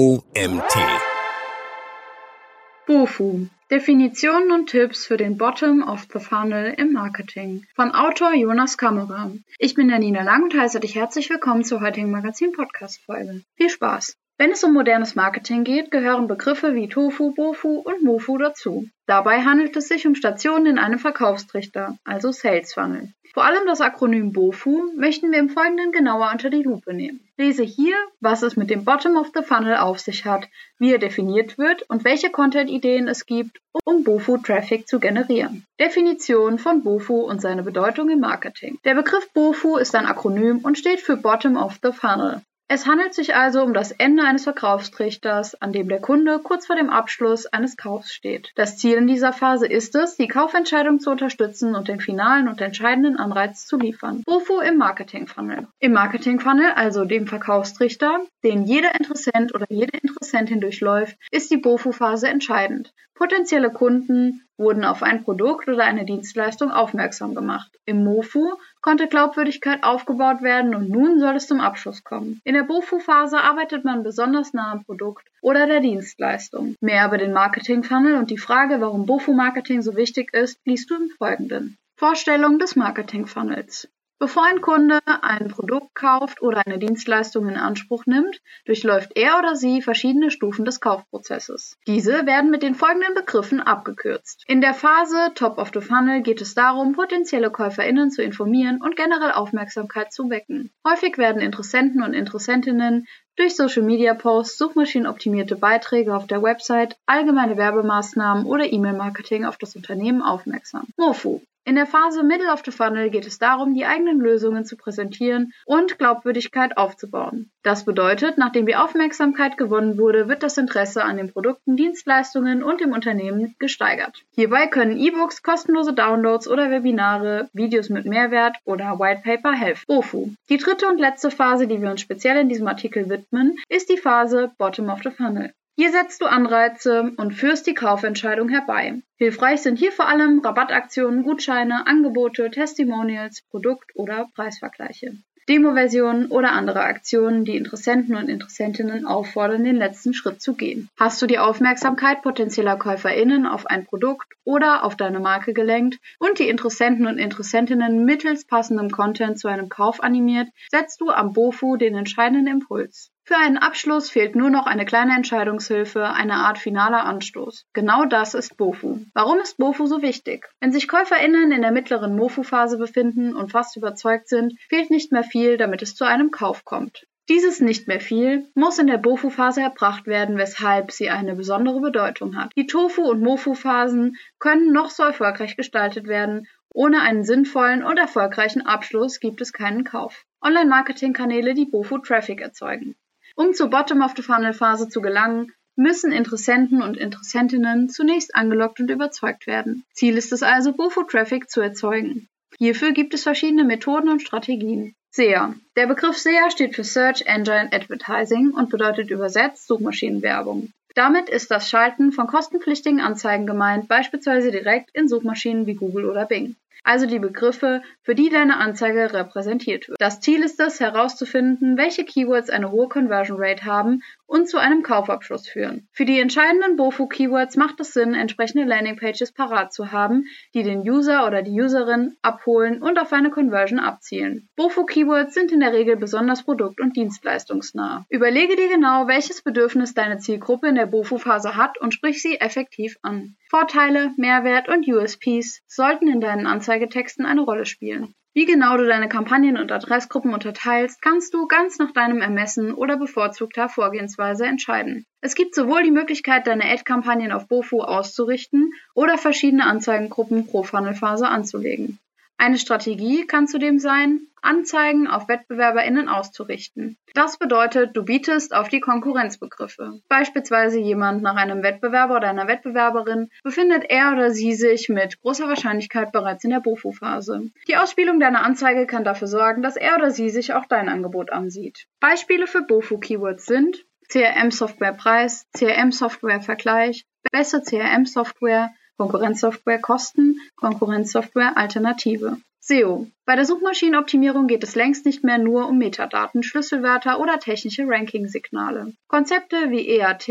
OMT. BOFU. Definitionen und Tipps für den Bottom of the Funnel im Marketing. Von Autor Jonas Kammerer. Ich bin Janina Lang und heiße dich herzlich willkommen zur heutigen Magazin-Podcast-Folge. Viel Spaß! Wenn es um modernes Marketing geht, gehören Begriffe wie Tofu, Bofu und Mofu dazu. Dabei handelt es sich um Stationen in einem Verkaufstrichter, also Sales Funnel. Vor allem das Akronym BOFU möchten wir im Folgenden genauer unter die Lupe nehmen. Lese hier, was es mit dem Bottom of the Funnel auf sich hat, wie er definiert wird und welche Content-Ideen es gibt, um BOFU-Traffic zu generieren. Definition von BOFU und seine Bedeutung im Marketing. Der Begriff BOFU ist ein Akronym und steht für Bottom of the Funnel. Es handelt sich also um das Ende eines Verkaufstrichters, an dem der Kunde kurz vor dem Abschluss eines Kaufs steht. Das Ziel in dieser Phase ist es, die Kaufentscheidung zu unterstützen und den finalen und entscheidenden Anreiz zu liefern. BOFU im Marketing-Funnel. Im Marketing-Funnel, also dem Verkaufstrichter, den jeder Interessent oder jede Interessentin durchläuft, ist die BOFU-Phase entscheidend. Potenzielle Kunden wurden auf ein Produkt oder eine Dienstleistung aufmerksam gemacht. Im MOFU konnte Glaubwürdigkeit aufgebaut werden und nun soll es zum Abschluss kommen. In der BOFU-Phase arbeitet man besonders nah am Produkt oder der Dienstleistung. Mehr über den Marketing-Funnel und die Frage, warum BOFU-Marketing so wichtig ist, liest du im Folgenden. Vorstellung des Marketing-Funnels. Bevor ein Kunde ein Produkt kauft oder eine Dienstleistung in Anspruch nimmt, durchläuft er oder sie verschiedene Stufen des Kaufprozesses. Diese werden mit den folgenden Begriffen abgekürzt. In der Phase Top of the Funnel geht es darum, potenzielle KäuferInnen zu informieren und generell Aufmerksamkeit zu wecken. Häufig werden Interessenten und Interessentinnen durch Social Media Posts, suchmaschinenoptimierte Beiträge auf der Website, allgemeine Werbemaßnahmen oder E-Mail-Marketing auf das Unternehmen aufmerksam. MOFU in der Phase Middle of the Funnel geht es darum, die eigenen Lösungen zu präsentieren und Glaubwürdigkeit aufzubauen. Das bedeutet, nachdem die Aufmerksamkeit gewonnen wurde, wird das Interesse an den Produkten, Dienstleistungen und dem Unternehmen gesteigert. Hierbei können E-Books, kostenlose Downloads oder Webinare, Videos mit Mehrwert oder White Paper helfen. BOFU. Die dritte und letzte Phase, die wir uns speziell in diesem Artikel widmen, ist die Phase Bottom of the Funnel. Hier setzt du Anreize und führst die Kaufentscheidung herbei. Hilfreich sind hier vor allem Rabattaktionen, Gutscheine, Angebote, Testimonials, Produkt- oder Preisvergleiche. Demo-Versionen oder andere Aktionen, die Interessenten und Interessentinnen auffordern, den letzten Schritt zu gehen. Hast du die Aufmerksamkeit potenzieller KäuferInnen auf ein Produkt oder auf deine Marke gelenkt und die Interessenten und Interessentinnen mittels passendem Content zu einem Kauf animiert, setzt du am BOFU den entscheidenden Impuls. Für einen Abschluss fehlt nur noch eine kleine Entscheidungshilfe, eine Art finaler Anstoß. Genau das ist BOFU. Warum ist BOFU so wichtig? Wenn sich KäuferInnen in der mittleren MOFU-Phase befinden und fast überzeugt sind, fehlt nicht mehr viel, damit es zu einem Kauf kommt. Dieses nicht mehr viel muss in der BOFU-Phase erbracht werden, weshalb sie eine besondere Bedeutung hat. Die TOFU- und MOFU-Phasen können noch so erfolgreich gestaltet werden. Ohne einen sinnvollen und erfolgreichen Abschluss gibt es keinen Kauf. Online-Marketing-Kanäle, die BOFU-Traffic erzeugen. Um zur Bottom-of-the-Funnel-Phase zu gelangen, müssen Interessenten und Interessentinnen zunächst angelockt und überzeugt werden. Ziel ist es also, Bofo-Traffic zu erzeugen. Hierfür gibt es verschiedene Methoden und Strategien. SEA. Der Begriff SEA steht für Search Engine Advertising und bedeutet übersetzt Suchmaschinenwerbung. Damit ist das Schalten von kostenpflichtigen Anzeigen gemeint, beispielsweise direkt in Suchmaschinen wie Google oder Bing also die Begriffe, für die deine Anzeige repräsentiert wird. Das Ziel ist es, herauszufinden, welche Keywords eine hohe Conversion Rate haben und zu einem Kaufabschluss führen. Für die entscheidenden BOFU-Keywords macht es Sinn, entsprechende Landingpages parat zu haben, die den User oder die Userin abholen und auf eine Conversion abzielen. BOFU-Keywords sind in der Regel besonders produkt- und dienstleistungsnah. Überlege dir genau, welches Bedürfnis deine Zielgruppe in der BOFU-Phase hat und sprich sie effektiv an. Vorteile, Mehrwert und USPs sollten in deinen Anzeigetexten eine Rolle spielen. Wie genau du deine Kampagnen und Adressgruppen unterteilst, kannst du ganz nach deinem Ermessen oder bevorzugter Vorgehensweise entscheiden. Es gibt sowohl die Möglichkeit, deine Ad-Kampagnen auf BOFU auszurichten oder verschiedene Anzeigengruppen pro Funnelphase anzulegen. Eine Strategie kann zudem sein, Anzeigen auf WettbewerberInnen auszurichten. Das bedeutet, du bietest auf die Konkurrenzbegriffe. Beispielsweise jemand nach einem Wettbewerber oder einer Wettbewerberin befindet er oder sie sich mit großer Wahrscheinlichkeit bereits in der BOFU-Phase. Die Ausspielung deiner Anzeige kann dafür sorgen, dass er oder sie sich auch dein Angebot ansieht. Beispiele für BOFU-Keywords sind CRM-Software-Preis, CRM-Software-Vergleich, beste CRM-Software, Konkurrenzsoftware Kosten, Konkurrenzsoftware Alternative. SEO. Bei der Suchmaschinenoptimierung geht es längst nicht mehr nur um Metadaten, Schlüsselwörter oder technische Ranking-Signale. Konzepte wie EAT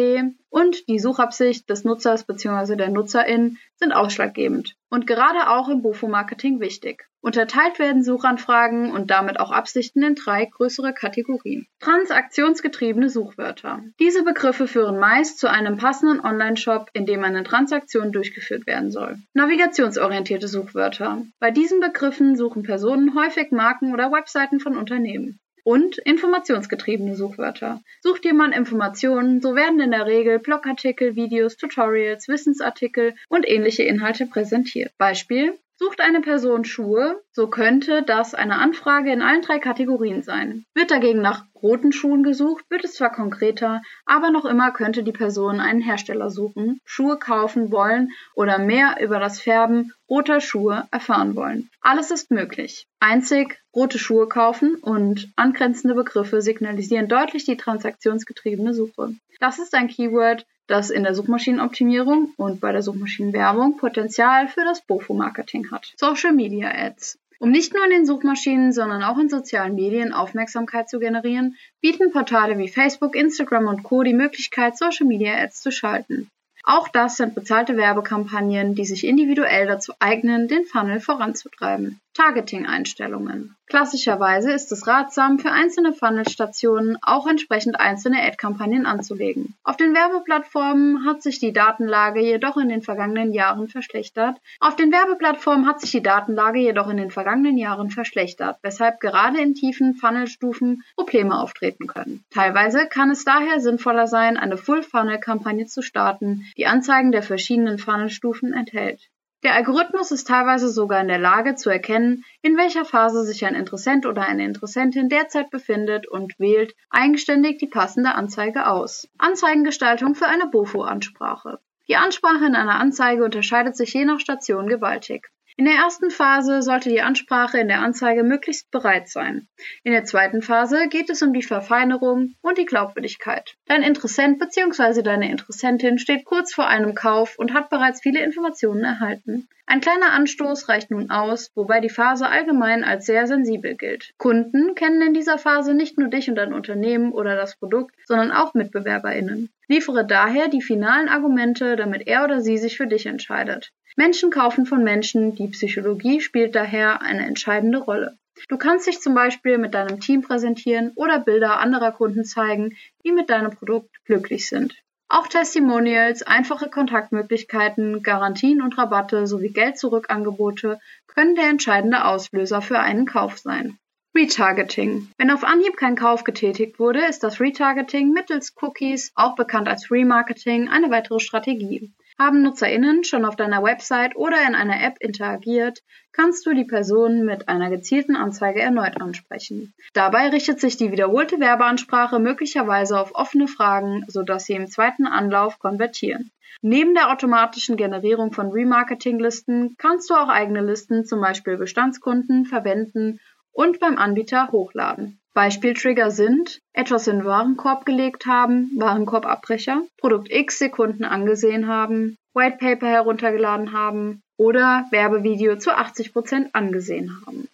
und die Suchabsicht des Nutzers bzw. der Nutzerin sind ausschlaggebend und gerade auch im Bufo-Marketing wichtig. Unterteilt werden Suchanfragen und damit auch Absichten in drei größere Kategorien. Transaktionsgetriebene Suchwörter. Diese Begriffe führen meist zu einem passenden Online-Shop, in dem eine Transaktion durchgeführt werden soll. Navigationsorientierte Suchwörter. Bei diesen Begriffen suchen Personen häufig Marken oder Webseiten von Unternehmen. Und informationsgetriebene Suchwörter. Sucht jemand Informationen, so werden in der Regel Blogartikel, Videos, Tutorials, Wissensartikel und ähnliche Inhalte präsentiert. Beispiel Sucht eine Person Schuhe, so könnte das eine Anfrage in allen drei Kategorien sein. Wird dagegen nach roten Schuhen gesucht, wird es zwar konkreter, aber noch immer könnte die Person einen Hersteller suchen, Schuhe kaufen wollen oder mehr über das Färben roter Schuhe erfahren wollen. Alles ist möglich. Einzig rote Schuhe kaufen und angrenzende Begriffe signalisieren deutlich die transaktionsgetriebene Suche. Das ist ein Keyword, das in der Suchmaschinenoptimierung und bei der Suchmaschinenwerbung Potenzial für das BOFO-Marketing hat. Social Media Ads. Um nicht nur in den Suchmaschinen, sondern auch in sozialen Medien Aufmerksamkeit zu generieren, bieten Portale wie Facebook, Instagram und Co. die Möglichkeit, Social Media Ads zu schalten. Auch das sind bezahlte Werbekampagnen, die sich individuell dazu eignen, den Funnel voranzutreiben. Targeting-Einstellungen. Klassischerweise ist es ratsam, für einzelne Funnelstationen auch entsprechend einzelne Ad-Kampagnen anzulegen. Auf den Werbeplattformen hat sich die Datenlage jedoch in den vergangenen Jahren verschlechtert. Auf den Werbeplattformen hat sich die Datenlage jedoch in den vergangenen Jahren verschlechtert, weshalb gerade in tiefen Funnelstufen Probleme auftreten können. Teilweise kann es daher sinnvoller sein, eine Full-Funnel-Kampagne zu starten, die Anzeigen der verschiedenen Funnelstufen enthält. Der Algorithmus ist teilweise sogar in der Lage zu erkennen, in welcher Phase sich ein Interessent oder eine Interessentin derzeit befindet und wählt eigenständig die passende Anzeige aus. Anzeigengestaltung für eine BOFO-Ansprache. Die Ansprache in einer Anzeige unterscheidet sich je nach Station gewaltig. In der ersten Phase sollte die Ansprache in der Anzeige möglichst bereit sein. In der zweiten Phase geht es um die Verfeinerung und die Glaubwürdigkeit. Dein Interessent bzw. deine Interessentin steht kurz vor einem Kauf und hat bereits viele Informationen erhalten. Ein kleiner Anstoß reicht nun aus, wobei die Phase allgemein als sehr sensibel gilt. Kunden kennen in dieser Phase nicht nur dich und dein Unternehmen oder das Produkt, sondern auch MitbewerberInnen. Liefere daher die finalen Argumente, damit er oder sie sich für dich entscheidet. Menschen kaufen von Menschen, die Psychologie spielt daher eine entscheidende Rolle. Du kannst dich zum Beispiel mit deinem Team präsentieren oder Bilder anderer Kunden zeigen, die mit deinem Produkt glücklich sind. Auch Testimonials, einfache Kontaktmöglichkeiten, Garantien und Rabatte sowie Geld-Zurück-Angebote können der entscheidende Auslöser für einen Kauf sein. Retargeting. Wenn auf Anhieb kein Kauf getätigt wurde, ist das Retargeting mittels Cookies, auch bekannt als Remarketing, eine weitere Strategie. Haben NutzerInnen schon auf deiner Website oder in einer App interagiert, kannst du die Person mit einer gezielten Anzeige erneut ansprechen. Dabei richtet sich die wiederholte Werbeansprache möglicherweise auf offene Fragen, sodass sie im zweiten Anlauf konvertieren. Neben der automatischen Generierung von Remarketing-Listen kannst du auch eigene Listen, zum Beispiel Bestandskunden, verwenden und beim Anbieter hochladen. Beispieltrigger sind etwas in den Warenkorb gelegt haben, Warenkorbabbrecher, Produkt X Sekunden angesehen haben, Whitepaper heruntergeladen haben oder Werbevideo zu 80% angesehen haben.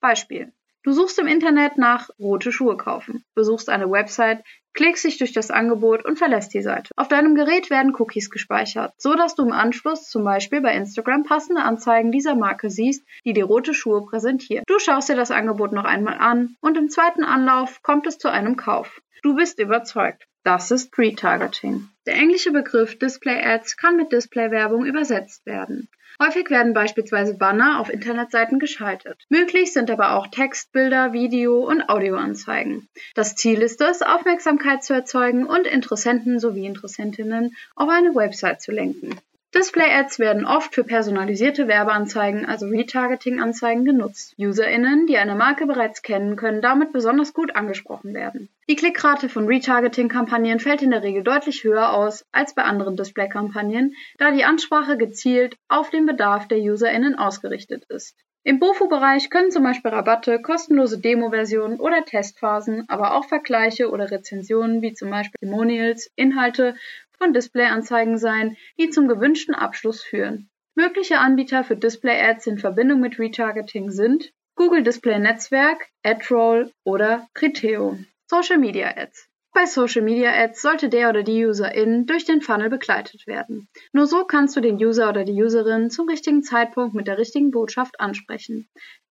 Beispiel. Du suchst im Internet nach rote Schuhe kaufen, besuchst eine Website, klickst dich durch das Angebot und verlässt die Seite. Auf deinem Gerät werden Cookies gespeichert, so dass du im Anschluss zum Beispiel bei Instagram passende Anzeigen dieser Marke siehst, die dir rote Schuhe präsentieren. Du schaust dir das Angebot noch einmal an und im zweiten Anlauf kommt es zu einem Kauf. Du bist überzeugt. Das ist Retargeting. Der englische Begriff Display Ads kann mit Display-Werbung übersetzt werden. Häufig werden beispielsweise Banner auf Internetseiten geschaltet. Möglich sind aber auch Text, Bilder, Video und Audioanzeigen. Das Ziel ist es, Aufmerksamkeit zu erzeugen und Interessenten sowie Interessentinnen auf eine Website zu lenken. Display-Ads werden oft für personalisierte Werbeanzeigen, also Retargeting-Anzeigen, genutzt. UserInnen, die eine Marke bereits kennen, können damit besonders gut angesprochen werden. Die Klickrate von Retargeting-Kampagnen fällt in der Regel deutlich höher aus als bei anderen Display-Kampagnen, da die Ansprache gezielt auf den Bedarf der UserInnen ausgerichtet ist. Im BOFU-Bereich können zum Beispiel Rabatte, kostenlose Demo-Versionen oder Testphasen, aber auch Vergleiche oder Rezensionen wie zum Beispiel Testimonials, Inhalte von Displayanzeigen sein, die zum gewünschten Abschluss führen. Mögliche Anbieter für Display-Ads in Verbindung mit Retargeting sind Google Display Netzwerk, AdRoll oder Criteo. Social Media Ads. Bei Social Media Ads sollte der oder die Userin durch den Funnel begleitet werden. Nur so kannst du den User oder die Userin zum richtigen Zeitpunkt mit der richtigen Botschaft ansprechen.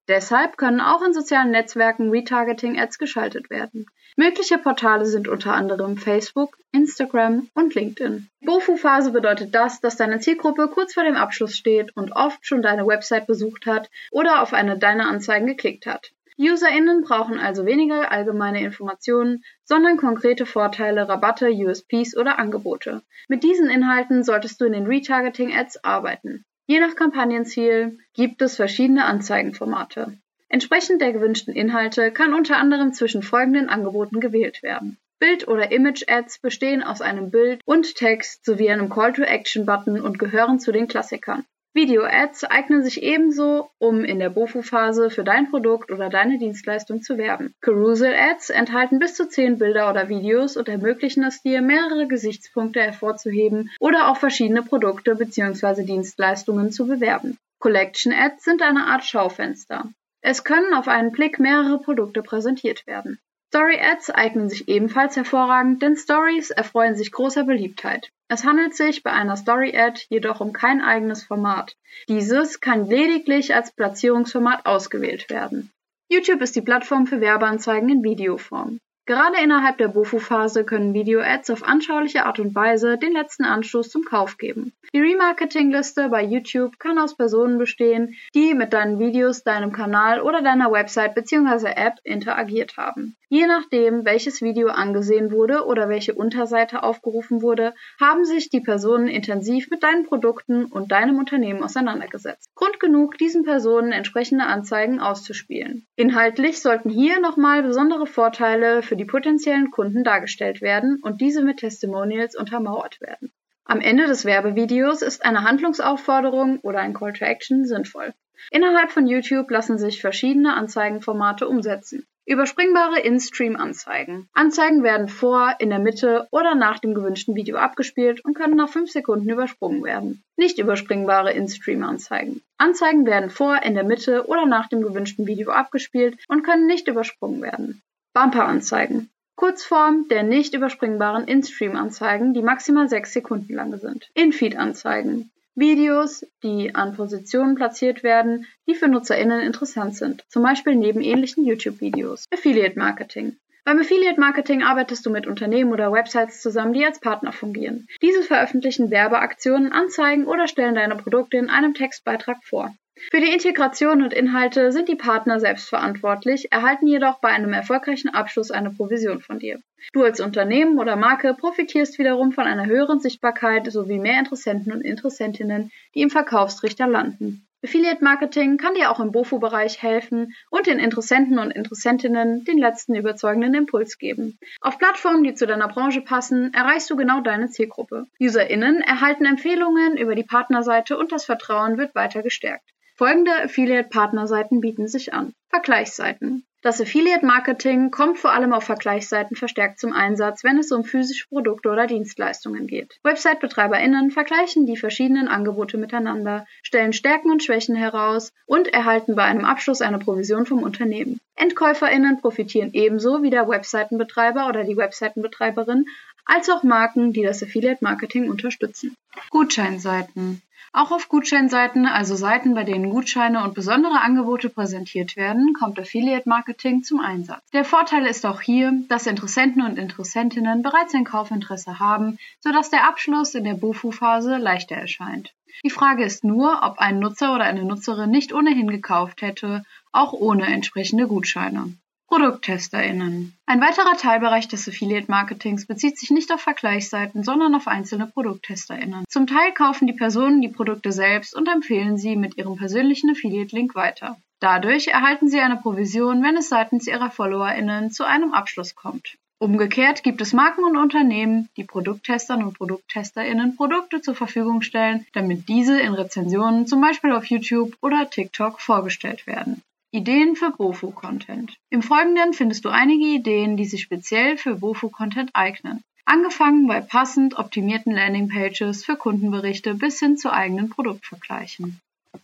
Deshalb können auch in sozialen Netzwerken Retargeting-Ads geschaltet werden. Mögliche Portale sind unter anderem Facebook, Instagram und LinkedIn. Bofu-Phase bedeutet das, dass deine Zielgruppe kurz vor dem Abschluss steht und oft schon deine Website besucht hat oder auf eine deiner Anzeigen geklickt hat. UserInnen brauchen also weniger allgemeine Informationen, sondern konkrete Vorteile, Rabatte, USPs oder Angebote. Mit diesen Inhalten solltest du in den Retargeting-Ads arbeiten. Je nach Kampagnenziel gibt es verschiedene Anzeigenformate. Entsprechend der gewünschten Inhalte kann unter anderem zwischen folgenden Angeboten gewählt werden. Bild- oder Image-Ads bestehen aus einem Bild und Text sowie einem Call-to-Action-Button und gehören zu den Klassikern. Video-Ads eignen sich ebenso, um in der BOFU-Phase für dein Produkt oder deine Dienstleistung zu werben. Carousel-Ads enthalten bis zu zehn Bilder oder Videos und ermöglichen es dir, mehrere Gesichtspunkte hervorzuheben oder auch verschiedene Produkte bzw. Dienstleistungen zu bewerben. Collection-Ads sind eine Art Schaufenster. Es können auf einen Blick mehrere Produkte präsentiert werden. Story-Ads eignen sich ebenfalls hervorragend, denn Stories erfreuen sich großer Beliebtheit. Es handelt sich bei einer Story-Ad jedoch um kein eigenes Format. Dieses kann lediglich als Platzierungsformat ausgewählt werden. YouTube ist die Plattform für Werbeanzeigen in Videoform. Gerade innerhalb der BOFU-Phase können Video-Ads auf anschauliche Art und Weise den letzten Anstoß zum Kauf geben. Die Remarketing-Liste bei YouTube kann aus Personen bestehen, die mit deinen Videos, deinem Kanal oder deiner Website bzw. App interagiert haben. Je nachdem, welches Video angesehen wurde oder welche Unterseite aufgerufen wurde, haben sich die Personen intensiv mit deinen Produkten und deinem Unternehmen auseinandergesetzt. Grund genug, diesen Personen entsprechende Anzeigen auszuspielen. Inhaltlich sollten hier nochmal besondere Vorteile für die potenziellen Kunden dargestellt werden und diese mit Testimonials untermauert werden. Am Ende des Werbevideos ist eine Handlungsaufforderung oder ein Call to Action sinnvoll. Innerhalb von YouTube lassen sich verschiedene Anzeigenformate umsetzen. Überspringbare In-Stream-Anzeigen. Anzeigen werden vor, in der Mitte oder nach dem gewünschten Video abgespielt und können nach 5 Sekunden übersprungen werden. Nicht überspringbare In-Stream-Anzeigen. Anzeigen werden vor, in der Mitte oder nach dem gewünschten Video abgespielt und können nicht übersprungen werden. Bumper-Anzeigen. Kurzform der nicht überspringbaren In-Stream-Anzeigen, die maximal 6 Sekunden lang sind. In-Feed-Anzeigen. Videos, die an Positionen platziert werden, die für NutzerInnen interessant sind, zum Beispiel neben ähnlichen YouTube-Videos. Affiliate Marketing. Beim Affiliate Marketing arbeitest du mit Unternehmen oder Websites zusammen, die als Partner fungieren. Diese veröffentlichen Werbeaktionen, Anzeigen oder stellen deine Produkte in einem Textbeitrag vor. Für die Integration und Inhalte sind die Partner selbst verantwortlich, erhalten jedoch bei einem erfolgreichen Abschluss eine Provision von dir. Du als Unternehmen oder Marke profitierst wiederum von einer höheren Sichtbarkeit sowie mehr Interessenten und Interessentinnen, die im Verkaufstrichter landen. Affiliate Marketing kann dir auch im BOFU-Bereich helfen und den Interessenten und Interessentinnen den letzten überzeugenden Impuls geben. Auf Plattformen, die zu deiner Branche passen, erreichst du genau deine Zielgruppe. UserInnen erhalten Empfehlungen über die Partnerseite und das Vertrauen wird weiter gestärkt. Folgende Affiliate-Partnerseiten bieten sich an. Vergleichsseiten. Das Affiliate-Marketing kommt vor allem auf Vergleichsseiten verstärkt zum Einsatz, wenn es um physische Produkte oder Dienstleistungen geht. Website-BetreiberInnen vergleichen die verschiedenen Angebote miteinander, stellen Stärken und Schwächen heraus und erhalten bei einem Abschluss eine Provision vom Unternehmen. EndkäuferInnen profitieren ebenso wie der Webseitenbetreiber oder die Webseitenbetreiberin als auch Marken, die das Affiliate-Marketing unterstützen. Gutscheinseiten. Auch auf Gutscheinseiten, also Seiten, bei denen Gutscheine und besondere Angebote präsentiert werden, kommt Affiliate Marketing zum Einsatz. Der Vorteil ist auch hier, dass Interessenten und Interessentinnen bereits ein Kaufinteresse haben, sodass der Abschluss in der BUFU-Phase leichter erscheint. Die Frage ist nur, ob ein Nutzer oder eine Nutzerin nicht ohnehin gekauft hätte, auch ohne entsprechende Gutscheine. ProdukttesterInnen. Ein weiterer Teilbereich des Affiliate-Marketings bezieht sich nicht auf Vergleichsseiten, sondern auf einzelne ProdukttesterInnen. Zum Teil kaufen die Personen die Produkte selbst und empfehlen sie mit ihrem persönlichen Affiliate-Link weiter. Dadurch erhalten sie eine Provision, wenn es seitens ihrer FollowerInnen zu einem Abschluss kommt. Umgekehrt gibt es Marken und Unternehmen, die Produkttestern und ProdukttesterInnen Produkte zur Verfügung stellen, damit diese in Rezensionen zum Beispiel auf YouTube oder TikTok vorgestellt werden. Ideen für BOFU-Content. Im Folgenden findest du einige Ideen, die sich speziell für BOFU-Content eignen. Angefangen bei passend optimierten Landingpages für Kundenberichte bis hin zu eigenen Produktvergleichen.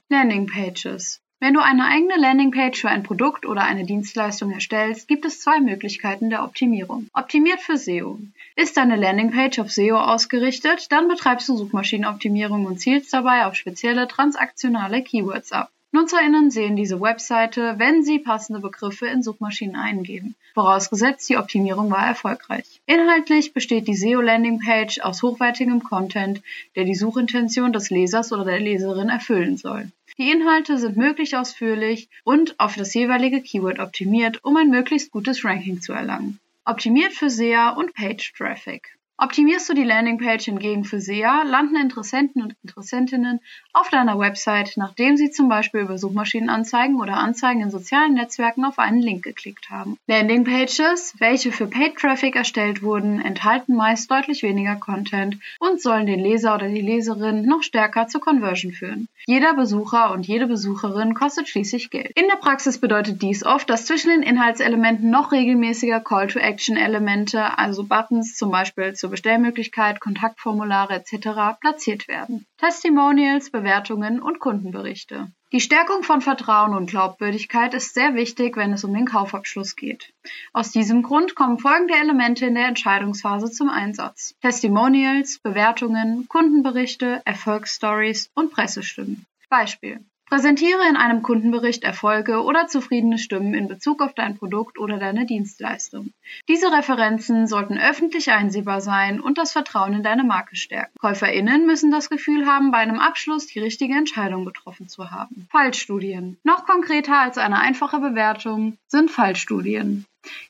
Landingpages. Wenn du eine eigene Landingpage für ein Produkt oder eine Dienstleistung erstellst, gibt es zwei Möglichkeiten der Optimierung. Optimiert für SEO. Ist deine Landingpage auf SEO ausgerichtet, dann betreibst du Suchmaschinenoptimierung und zielst dabei auf spezielle transaktionale Keywords ab. NutzerInnen sehen diese Webseite, wenn sie passende Begriffe in Suchmaschinen eingeben, vorausgesetzt die Optimierung war erfolgreich. Inhaltlich besteht die SEO-Landingpage aus hochwertigem Content, der die Suchintention des Lesers oder der Leserin erfüllen soll. Die Inhalte sind möglichst ausführlich und auf das jeweilige Keyword optimiert, um ein möglichst gutes Ranking zu erlangen. Optimiert für SEA und Page Traffic. Optimierst du die Landingpage hingegen für SEA, landen Interessenten und Interessentinnen auf deiner Website, nachdem sie zum Beispiel über Suchmaschinenanzeigen oder Anzeigen in sozialen Netzwerken auf einen Link geklickt haben. Landingpages, welche für Paid Traffic erstellt wurden, enthalten meist deutlich weniger Content und sollen den Leser oder die Leserin noch stärker zur Conversion führen. Jeder Besucher und jede Besucherin kostet schließlich Geld. In der Praxis bedeutet dies oft, dass zwischen den Inhaltselementen noch regelmäßiger Call-to-Action-Elemente, also Buttons zum Beispiel zu zur Bestellmöglichkeit, Kontaktformulare etc. platziert werden. Testimonials, Bewertungen und Kundenberichte. Die Stärkung von Vertrauen und Glaubwürdigkeit ist sehr wichtig, wenn es um den Kaufabschluss geht. Aus diesem Grund kommen folgende Elemente in der Entscheidungsphase zum Einsatz. Testimonials, Bewertungen, Kundenberichte, Erfolgsstories und Pressestimmen. Beispiel. Präsentiere in einem Kundenbericht Erfolge oder zufriedene Stimmen in Bezug auf dein Produkt oder deine Dienstleistung. Diese Referenzen sollten öffentlich einsehbar sein und das Vertrauen in deine Marke stärken. KäuferInnen müssen das Gefühl haben, bei einem Abschluss die richtige Entscheidung getroffen zu haben. Fallstudien. Noch konkreter als eine einfache Bewertung sind Fallstudien.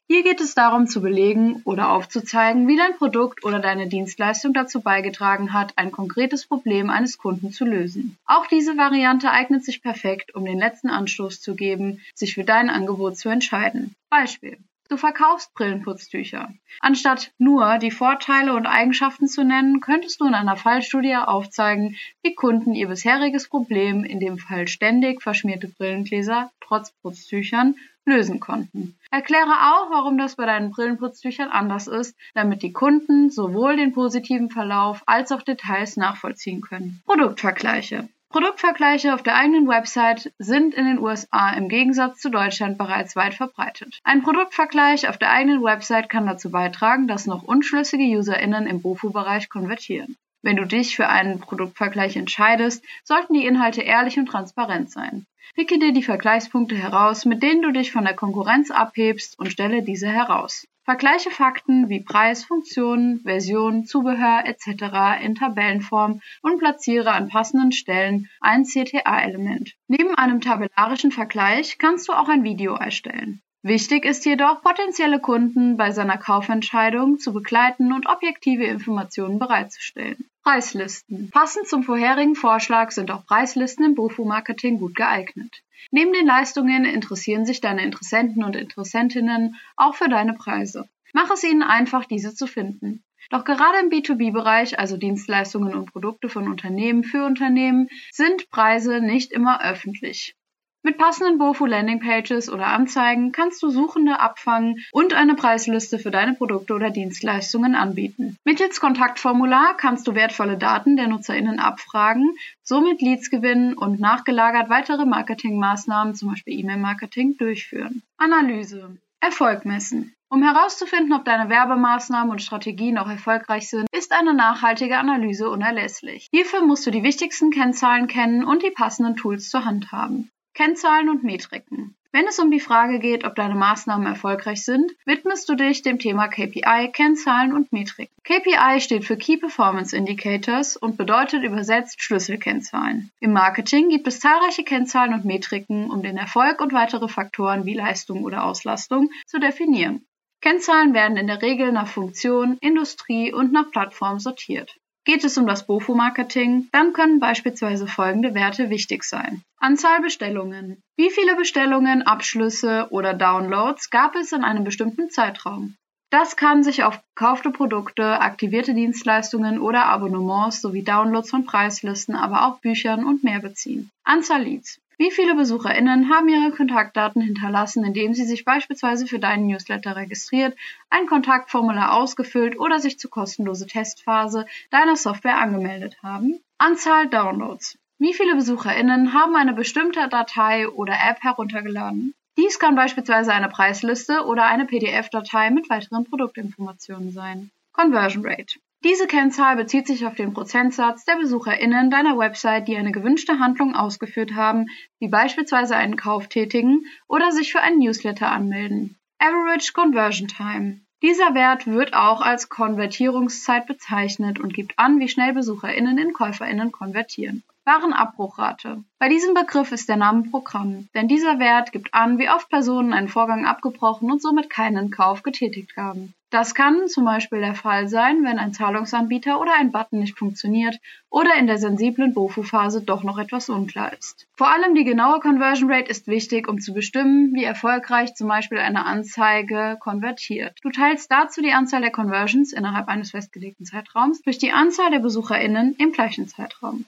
Hier geht es darum zu belegen oder aufzuzeigen, wie dein Produkt oder deine Dienstleistung dazu beigetragen hat, ein konkretes Problem eines Kunden zu lösen. Auch diese Variante eignet sich perfekt, um den letzten Anstoß zu geben, sich für dein Angebot zu entscheiden. Beispiel. Du verkaufst Brillenputztücher. Anstatt nur die Vorteile und Eigenschaften zu nennen, könntest du in einer Fallstudie aufzeigen, wie Kunden ihr bisheriges Problem, in dem Fall ständig verschmierte Brillengläser trotz Putztüchern, lösen konnten. Erkläre auch, warum das bei deinen Brillenputztüchern anders ist, damit die Kunden sowohl den positiven Verlauf als auch Details nachvollziehen können. Produktvergleiche. Produktvergleiche auf der eigenen Website sind in den USA im Gegensatz zu Deutschland bereits weit verbreitet. Ein Produktvergleich auf der eigenen Website kann dazu beitragen, dass noch unschlüssige UserInnen im Bofu-Bereich konvertieren. Wenn du dich für einen Produktvergleich entscheidest, sollten die Inhalte ehrlich und transparent sein. Picke dir die Vergleichspunkte heraus, mit denen du dich von der Konkurrenz abhebst und stelle diese heraus. Vergleiche Fakten wie Preis, Funktionen, Version, Zubehör etc. in Tabellenform und platziere an passenden Stellen ein CTA-Element. Neben einem tabellarischen Vergleich kannst du auch ein Video erstellen. Wichtig ist jedoch, potenzielle Kunden bei seiner Kaufentscheidung zu begleiten und objektive Informationen bereitzustellen. Preislisten. Passend zum vorherigen Vorschlag sind auch Preislisten im Bofu-Marketing gut geeignet. Neben den Leistungen interessieren sich deine Interessenten und Interessentinnen auch für deine Preise. Mach es ihnen einfach, diese zu finden. Doch gerade im B2B-Bereich, also Dienstleistungen und Produkte von Unternehmen für Unternehmen, sind Preise nicht immer öffentlich. Mit passenden Bofu Landingpages oder Anzeigen kannst du Suchende abfangen und eine Preisliste für deine Produkte oder Dienstleistungen anbieten. Mittels Kontaktformular kannst du wertvolle Daten der NutzerInnen abfragen, somit Leads gewinnen und nachgelagert weitere Marketingmaßnahmen, zum Beispiel E-Mail-Marketing, durchführen. Analyse. Erfolg messen. Um herauszufinden, ob deine Werbemaßnahmen und Strategien auch erfolgreich sind, ist eine nachhaltige Analyse unerlässlich. Hierfür musst du die wichtigsten Kennzahlen kennen und die passenden Tools zur Hand haben. Kennzahlen und Metriken. Wenn es um die Frage geht, ob deine Maßnahmen erfolgreich sind, widmest du dich dem Thema KPI, Kennzahlen und Metriken. KPI steht für Key Performance Indicators und bedeutet übersetzt Schlüsselkennzahlen. Im Marketing gibt es zahlreiche Kennzahlen und Metriken, um den Erfolg und weitere Faktoren wie Leistung oder Auslastung zu definieren. Kennzahlen werden in der Regel nach Funktion, Industrie und nach Plattform sortiert. Geht es um das BOFU-Marketing, dann können beispielsweise folgende Werte wichtig sein. Anzahl Bestellungen. Wie viele Bestellungen, Abschlüsse oder Downloads gab es in einem bestimmten Zeitraum? Das kann sich auf gekaufte Produkte, aktivierte Dienstleistungen oder Abonnements sowie Downloads von Preislisten, aber auch Büchern und mehr beziehen. Anzahl Leads. Wie viele BesucherInnen haben ihre Kontaktdaten hinterlassen, indem sie sich beispielsweise für deinen Newsletter registriert, ein Kontaktformular ausgefüllt oder sich zur kostenlosen Testphase deiner Software angemeldet haben? Anzahl Downloads. Wie viele BesucherInnen haben eine bestimmte Datei oder App heruntergeladen? Dies kann beispielsweise eine Preisliste oder eine PDF-Datei mit weiteren Produktinformationen sein. Conversion Rate. Diese Kennzahl bezieht sich auf den Prozentsatz der BesucherInnen deiner Website, die eine gewünschte Handlung ausgeführt haben, wie beispielsweise einen Kauf tätigen oder sich für einen Newsletter anmelden. Average Conversion Time. Dieser Wert wird auch als Konvertierungszeit bezeichnet und gibt an, wie schnell BesucherInnen in KäuferInnen konvertieren. Warenabbruchrate. Bei diesem Begriff ist der Name Programm, denn dieser Wert gibt an, wie oft Personen einen Vorgang abgebrochen und somit keinen Kauf getätigt haben. Das kann zum Beispiel der Fall sein, wenn ein Zahlungsanbieter oder ein Button nicht funktioniert oder in der sensiblen BOFU-Phase doch noch etwas unklar ist. Vor allem die genaue Conversion Rate ist wichtig, um zu bestimmen, wie erfolgreich zum Beispiel eine Anzeige konvertiert. Du teilst dazu die Anzahl der Conversions innerhalb eines festgelegten Zeitraums durch die Anzahl der BesucherInnen im gleichen Zeitraum.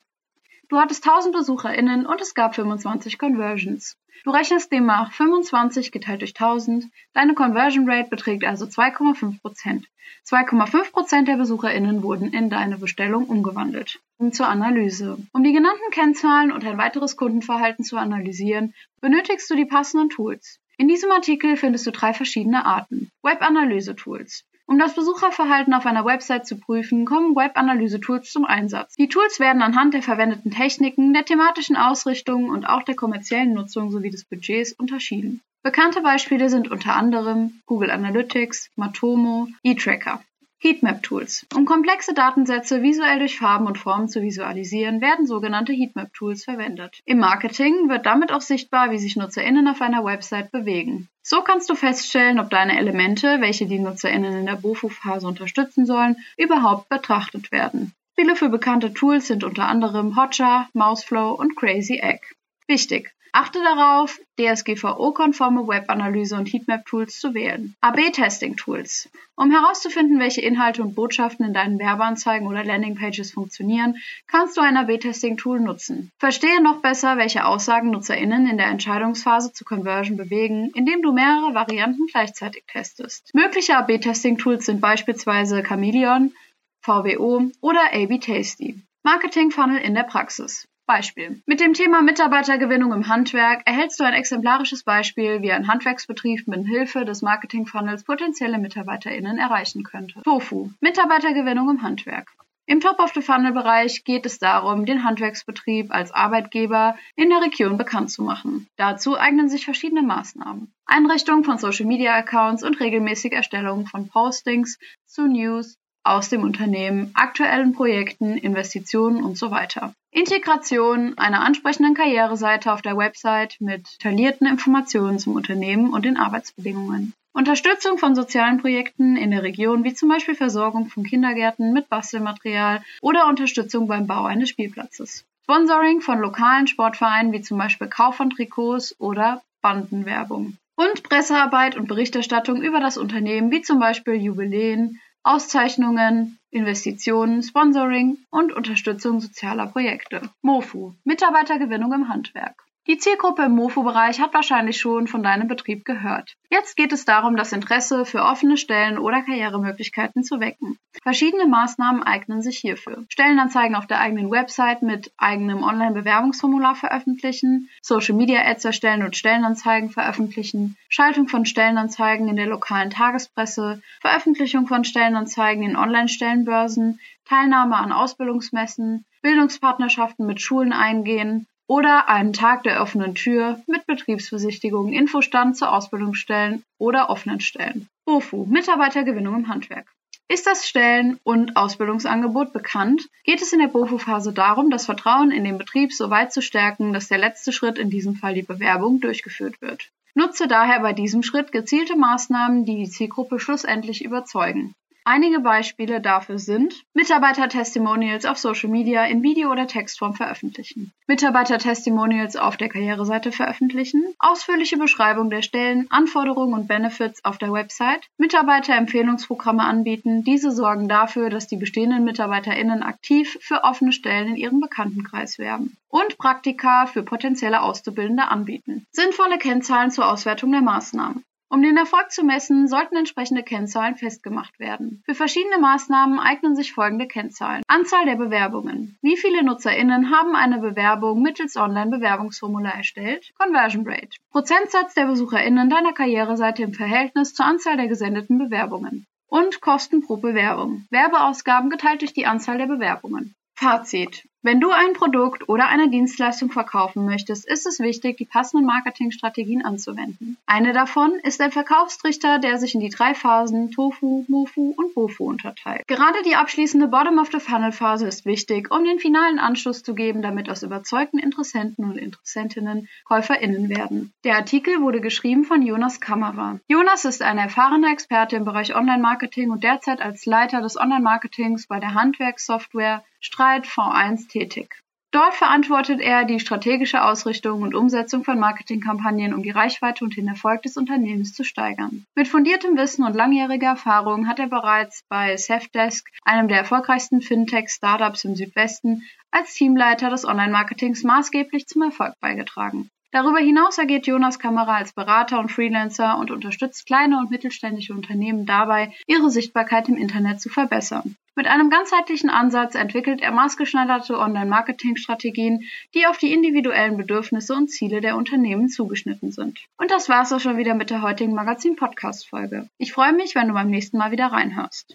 Du hattest 1000 BesucherInnen und es gab 25 Conversions. Du rechnest demnach 25 geteilt durch 1000. Deine Conversion Rate beträgt also 2,5 Prozent. 2,5 Prozent der BesucherInnen wurden in deine Bestellung umgewandelt. Zur Analyse. Um die genannten Kennzahlen und ein weiteres Kundenverhalten zu analysieren, benötigst du die passenden Tools. In diesem Artikel findest du drei verschiedene Arten. Web-Analyse-Tools. Um das Besucherverhalten auf einer Website zu prüfen, kommen Web-Analyse-Tools zum Einsatz. Die Tools werden anhand der verwendeten Techniken, der thematischen Ausrichtung und auch der kommerziellen Nutzung sowie des Budgets unterschieden. Bekannte Beispiele sind unter anderem Google Analytics, Matomo, eTracker. Heatmap-Tools. Um komplexe Datensätze visuell durch Farben und Formen zu visualisieren, werden sogenannte Heatmap-Tools verwendet. Im Marketing wird damit auch sichtbar, wie sich NutzerInnen auf einer Website bewegen. So kannst du feststellen, ob deine Elemente, welche die NutzerInnen in der BOFU-Phase unterstützen sollen, überhaupt betrachtet werden. Viele für bekannte Tools sind unter anderem Hotjar, Mouseflow und Crazy Egg. Wichtig! Achte darauf, DSGVO-konforme Webanalyse und Heatmap-Tools zu wählen. AB-Testing-Tools. Um herauszufinden, welche Inhalte und Botschaften in deinen Werbeanzeigen oder Landingpages funktionieren, kannst du ein AB-Testing-Tool nutzen. Verstehe noch besser, welche Aussagen NutzerInnen in der Entscheidungsphase zu Conversion bewegen, indem du mehrere Varianten gleichzeitig testest. Mögliche AB-Testing-Tools sind beispielsweise Chameleon, VWO oder AB-Tasty. Marketing Funnel in der Praxis. Beispiel. Mit dem Thema Mitarbeitergewinnung im Handwerk erhältst du ein exemplarisches Beispiel, wie ein Handwerksbetrieb mit Hilfe des Marketing-Funnels potenzielle MitarbeiterInnen erreichen könnte. Tofu. Mitarbeitergewinnung im Handwerk. Im Top-of-the-Funnel-Bereich geht es darum, den Handwerksbetrieb als Arbeitgeber in der Region bekannt zu machen. Dazu eignen sich verschiedene Maßnahmen. Einrichtung von Social-Media-Accounts und regelmäßige Erstellung von Postings zu News, aus dem Unternehmen, aktuellen Projekten, Investitionen und so weiter. Integration einer ansprechenden Karriereseite auf der Website mit detaillierten Informationen zum Unternehmen und den Arbeitsbedingungen. Unterstützung von sozialen Projekten in der Region, wie zum Beispiel Versorgung von Kindergärten mit Bastelmaterial oder Unterstützung beim Bau eines Spielplatzes. Sponsoring von lokalen Sportvereinen wie zum Beispiel Kauf von Trikots oder Bandenwerbung. Und Pressearbeit und Berichterstattung über das Unternehmen, wie zum Beispiel Jubiläen, Auszeichnungen, Investitionen, Sponsoring und Unterstützung sozialer Projekte. MOFU Mitarbeitergewinnung im Handwerk. Die Zielgruppe im MOFU-Bereich hat wahrscheinlich schon von deinem Betrieb gehört. Jetzt geht es darum, das Interesse für offene Stellen oder Karrieremöglichkeiten zu wecken. Verschiedene Maßnahmen eignen sich hierfür. Stellenanzeigen auf der eigenen Website mit eigenem Online-Bewerbungsformular veröffentlichen, Social-Media-Ads erstellen und Stellenanzeigen veröffentlichen, Schaltung von Stellenanzeigen in der lokalen Tagespresse, Veröffentlichung von Stellenanzeigen in Online-Stellenbörsen, Teilnahme an Ausbildungsmessen, Bildungspartnerschaften mit Schulen eingehen, oder einen Tag der offenen Tür mit Betriebsbesichtigung, Infostand zu Ausbildungsstellen oder offenen Stellen. BOFU Mitarbeitergewinnung im Handwerk. Ist das Stellen- und Ausbildungsangebot bekannt, geht es in der BOFU-Phase darum, das Vertrauen in den Betrieb so weit zu stärken, dass der letzte Schritt, in diesem Fall die Bewerbung, durchgeführt wird. Nutze daher bei diesem Schritt gezielte Maßnahmen, die die Zielgruppe schlussendlich überzeugen. Einige Beispiele dafür sind Mitarbeiter-Testimonials auf Social Media in Video- oder Textform veröffentlichen, Mitarbeiter-Testimonials auf der Karriereseite veröffentlichen, ausführliche Beschreibung der Stellen, Anforderungen und Benefits auf der Website, Mitarbeiter-Empfehlungsprogramme anbieten. Diese sorgen dafür, dass die bestehenden MitarbeiterInnen aktiv für offene Stellen in ihrem Bekanntenkreis werben und Praktika für potenzielle Auszubildende anbieten. Sinnvolle Kennzahlen zur Auswertung der Maßnahmen. Um den Erfolg zu messen, sollten entsprechende Kennzahlen festgemacht werden. Für verschiedene Maßnahmen eignen sich folgende Kennzahlen. Anzahl der Bewerbungen. Wie viele NutzerInnen haben eine Bewerbung mittels Online-Bewerbungsformular erstellt? Conversion Rate. Prozentsatz der BesucherInnen deiner Karriereseite im Verhältnis zur Anzahl der gesendeten Bewerbungen. Und Kosten pro Bewerbung. Werbeausgaben geteilt durch die Anzahl der Bewerbungen. Fazit. Wenn du ein Produkt oder eine Dienstleistung verkaufen möchtest, ist es wichtig, die passenden Marketingstrategien anzuwenden. Eine davon ist ein Verkaufstrichter, der sich in die drei Phasen Tofu, Mofu und Bofu unterteilt. Gerade die abschließende Bottom-of-the-Funnel-Phase ist wichtig, um den finalen Anschluss zu geben, damit aus überzeugten Interessenten und Interessentinnen KäuferInnen werden. Der Artikel wurde geschrieben von Jonas Kammerer. Jonas ist ein erfahrener Experte im Bereich Online-Marketing und derzeit als Leiter des Online-Marketings bei der Handwerkssoftware Streit V1 tätig. Dort verantwortet er die strategische Ausrichtung und Umsetzung von Marketingkampagnen, um die Reichweite und den Erfolg des Unternehmens zu steigern. Mit fundiertem Wissen und langjähriger Erfahrung hat er bereits bei Safdesk, einem der erfolgreichsten Fintech-Startups im Südwesten, als Teamleiter des Online-Marketings maßgeblich zum Erfolg beigetragen. Darüber hinaus agiert Jonas Kamera als Berater und Freelancer und unterstützt kleine und mittelständische Unternehmen dabei, ihre Sichtbarkeit im Internet zu verbessern. Mit einem ganzheitlichen Ansatz entwickelt er maßgeschneiderte Online-Marketing-Strategien, die auf die individuellen Bedürfnisse und Ziele der Unternehmen zugeschnitten sind. Und das war's auch schon wieder mit der heutigen Magazin-Podcast-Folge. Ich freue mich, wenn du beim nächsten Mal wieder reinhörst.